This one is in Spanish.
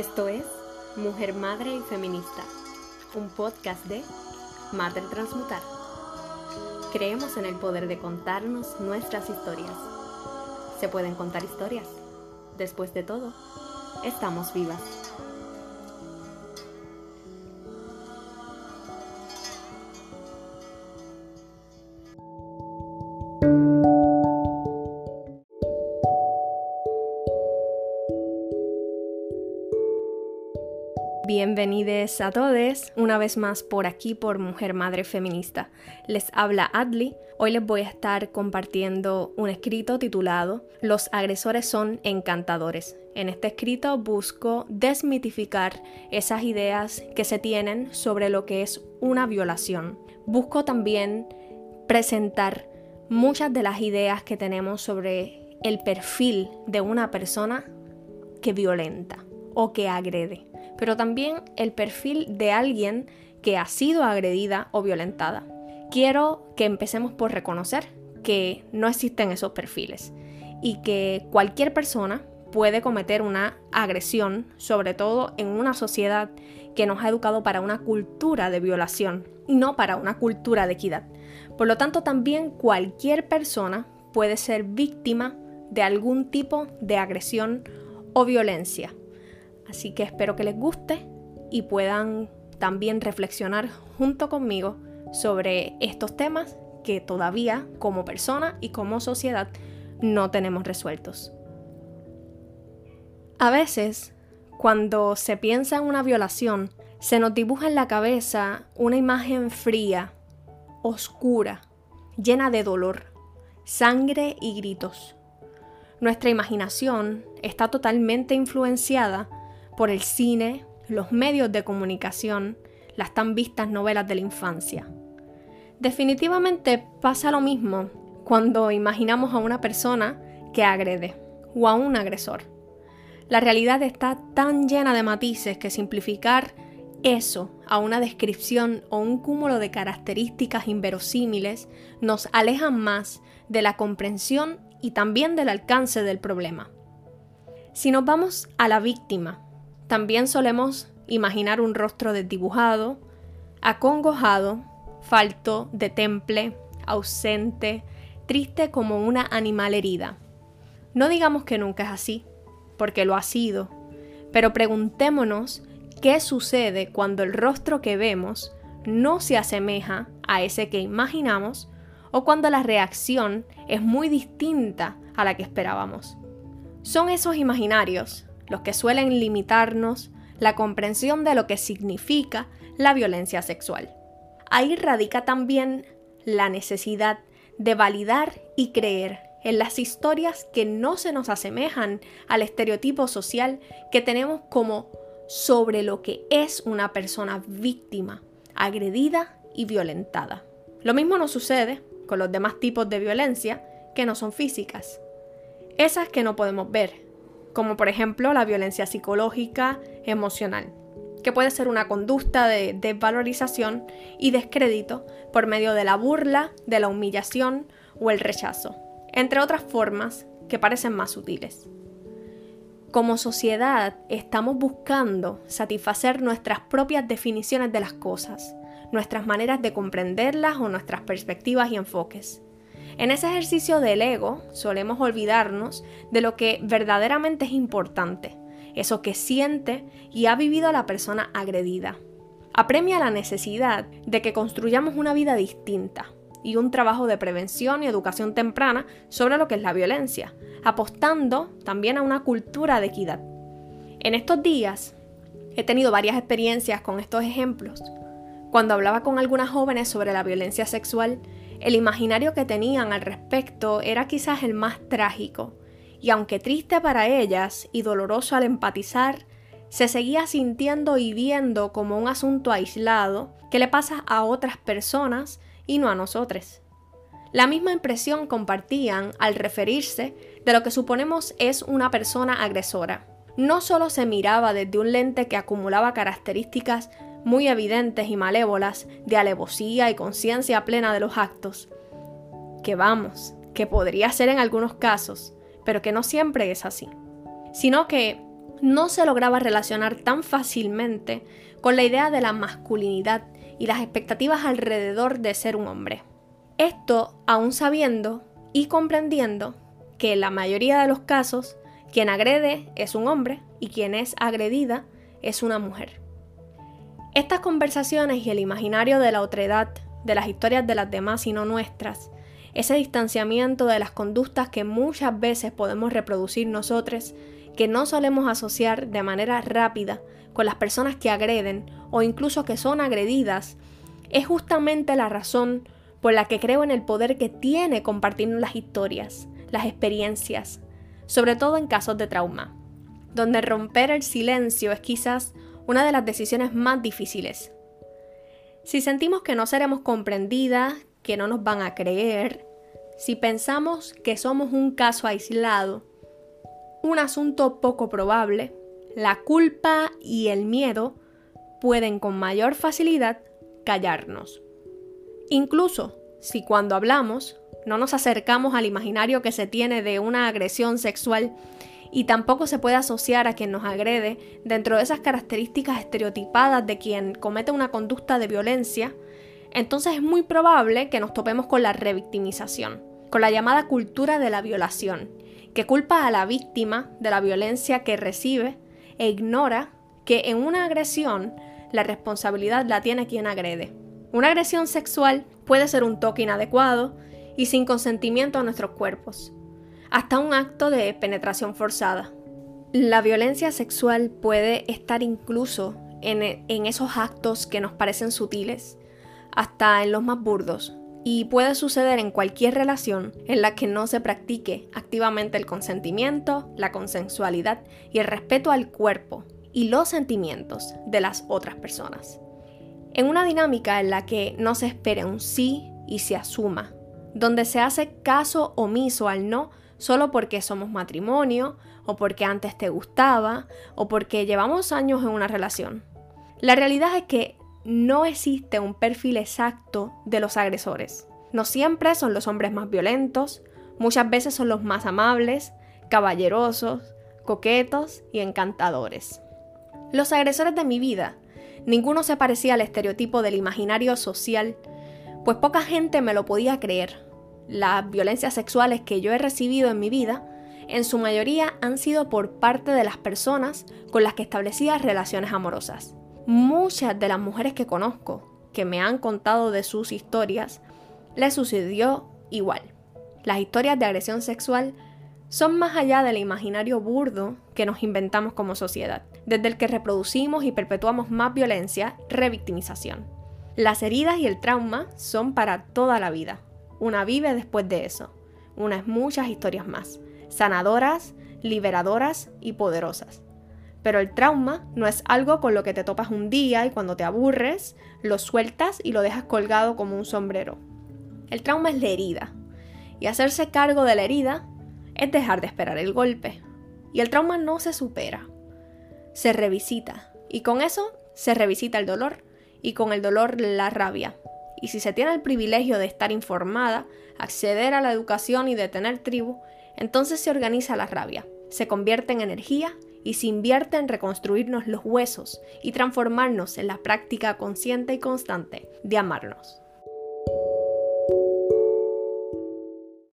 Esto es Mujer, Madre y Feminista, un podcast de Madre Transmutar. Creemos en el poder de contarnos nuestras historias. Se pueden contar historias. Después de todo, estamos vivas. Bienvenidos a todos una vez más por aquí por Mujer Madre Feminista. Les habla Adli. Hoy les voy a estar compartiendo un escrito titulado Los agresores son encantadores. En este escrito busco desmitificar esas ideas que se tienen sobre lo que es una violación. Busco también presentar muchas de las ideas que tenemos sobre el perfil de una persona que violenta o que agrede pero también el perfil de alguien que ha sido agredida o violentada. Quiero que empecemos por reconocer que no existen esos perfiles y que cualquier persona puede cometer una agresión, sobre todo en una sociedad que nos ha educado para una cultura de violación y no para una cultura de equidad. Por lo tanto, también cualquier persona puede ser víctima de algún tipo de agresión o violencia. Así que espero que les guste y puedan también reflexionar junto conmigo sobre estos temas que todavía como persona y como sociedad no tenemos resueltos. A veces, cuando se piensa en una violación, se nos dibuja en la cabeza una imagen fría, oscura, llena de dolor, sangre y gritos. Nuestra imaginación está totalmente influenciada por el cine, los medios de comunicación, las tan vistas novelas de la infancia. Definitivamente pasa lo mismo cuando imaginamos a una persona que agrede o a un agresor. La realidad está tan llena de matices que simplificar eso a una descripción o un cúmulo de características inverosímiles nos alejan más de la comprensión y también del alcance del problema. Si nos vamos a la víctima, también solemos imaginar un rostro desdibujado, acongojado, falto de temple, ausente, triste como una animal herida. No digamos que nunca es así, porque lo ha sido, pero preguntémonos qué sucede cuando el rostro que vemos no se asemeja a ese que imaginamos o cuando la reacción es muy distinta a la que esperábamos. Son esos imaginarios los que suelen limitarnos la comprensión de lo que significa la violencia sexual. Ahí radica también la necesidad de validar y creer en las historias que no se nos asemejan al estereotipo social que tenemos como sobre lo que es una persona víctima, agredida y violentada. Lo mismo nos sucede con los demás tipos de violencia que no son físicas. Esas que no podemos ver, como por ejemplo la violencia psicológica, emocional, que puede ser una conducta de desvalorización y descrédito por medio de la burla, de la humillación o el rechazo, entre otras formas que parecen más sutiles. Como sociedad estamos buscando satisfacer nuestras propias definiciones de las cosas, nuestras maneras de comprenderlas o nuestras perspectivas y enfoques. En ese ejercicio del ego solemos olvidarnos de lo que verdaderamente es importante, eso que siente y ha vivido la persona agredida. Apremia la necesidad de que construyamos una vida distinta y un trabajo de prevención y educación temprana sobre lo que es la violencia, apostando también a una cultura de equidad. En estos días he tenido varias experiencias con estos ejemplos. Cuando hablaba con algunas jóvenes sobre la violencia sexual, el imaginario que tenían al respecto era quizás el más trágico, y aunque triste para ellas y doloroso al empatizar, se seguía sintiendo y viendo como un asunto aislado que le pasa a otras personas y no a nosotros. La misma impresión compartían al referirse de lo que suponemos es una persona agresora. No solo se miraba desde un lente que acumulaba características muy evidentes y malévolas de alevosía y conciencia plena de los actos. Que vamos, que podría ser en algunos casos, pero que no siempre es así. Sino que no se lograba relacionar tan fácilmente con la idea de la masculinidad y las expectativas alrededor de ser un hombre. Esto aún sabiendo y comprendiendo que en la mayoría de los casos quien agrede es un hombre y quien es agredida es una mujer. Estas conversaciones y el imaginario de la otredad, de las historias de las demás y no nuestras, ese distanciamiento de las conductas que muchas veces podemos reproducir nosotros, que no solemos asociar de manera rápida con las personas que agreden o incluso que son agredidas, es justamente la razón por la que creo en el poder que tiene compartirnos las historias, las experiencias, sobre todo en casos de trauma, donde romper el silencio es quizás una de las decisiones más difíciles. Si sentimos que no seremos comprendidas, que no nos van a creer, si pensamos que somos un caso aislado, un asunto poco probable, la culpa y el miedo pueden con mayor facilidad callarnos. Incluso si cuando hablamos no nos acercamos al imaginario que se tiene de una agresión sexual y tampoco se puede asociar a quien nos agrede dentro de esas características estereotipadas de quien comete una conducta de violencia, entonces es muy probable que nos topemos con la revictimización, con la llamada cultura de la violación, que culpa a la víctima de la violencia que recibe e ignora que en una agresión la responsabilidad la tiene quien agrede. Una agresión sexual puede ser un toque inadecuado y sin consentimiento a nuestros cuerpos, hasta un acto de penetración forzada. La violencia sexual puede estar incluso en, en esos actos que nos parecen sutiles, hasta en los más burdos, y puede suceder en cualquier relación en la que no se practique activamente el consentimiento, la consensualidad y el respeto al cuerpo y los sentimientos de las otras personas. En una dinámica en la que no se espere un sí y se asuma, donde se hace caso omiso al no solo porque somos matrimonio, o porque antes te gustaba, o porque llevamos años en una relación. La realidad es que no existe un perfil exacto de los agresores. No siempre son los hombres más violentos, muchas veces son los más amables, caballerosos, coquetos y encantadores. Los agresores de mi vida, ninguno se parecía al estereotipo del imaginario social, pues poca gente me lo podía creer. Las violencias sexuales que yo he recibido en mi vida, en su mayoría han sido por parte de las personas con las que establecía relaciones amorosas. Muchas de las mujeres que conozco, que me han contado de sus historias, les sucedió igual. Las historias de agresión sexual son más allá del imaginario burdo que nos inventamos como sociedad, desde el que reproducimos y perpetuamos más violencia, revictimización. Las heridas y el trauma son para toda la vida. Una vive después de eso. Unas muchas historias más, sanadoras, liberadoras y poderosas. Pero el trauma no es algo con lo que te topas un día y cuando te aburres, lo sueltas y lo dejas colgado como un sombrero. El trauma es la herida. Y hacerse cargo de la herida es dejar de esperar el golpe. Y el trauma no se supera. Se revisita. Y con eso se revisita el dolor. Y con el dolor la rabia. Y si se tiene el privilegio de estar informada, acceder a la educación y de tener tribu, entonces se organiza la rabia. Se convierte en energía y se invierte en reconstruirnos los huesos y transformarnos en la práctica consciente y constante de amarnos.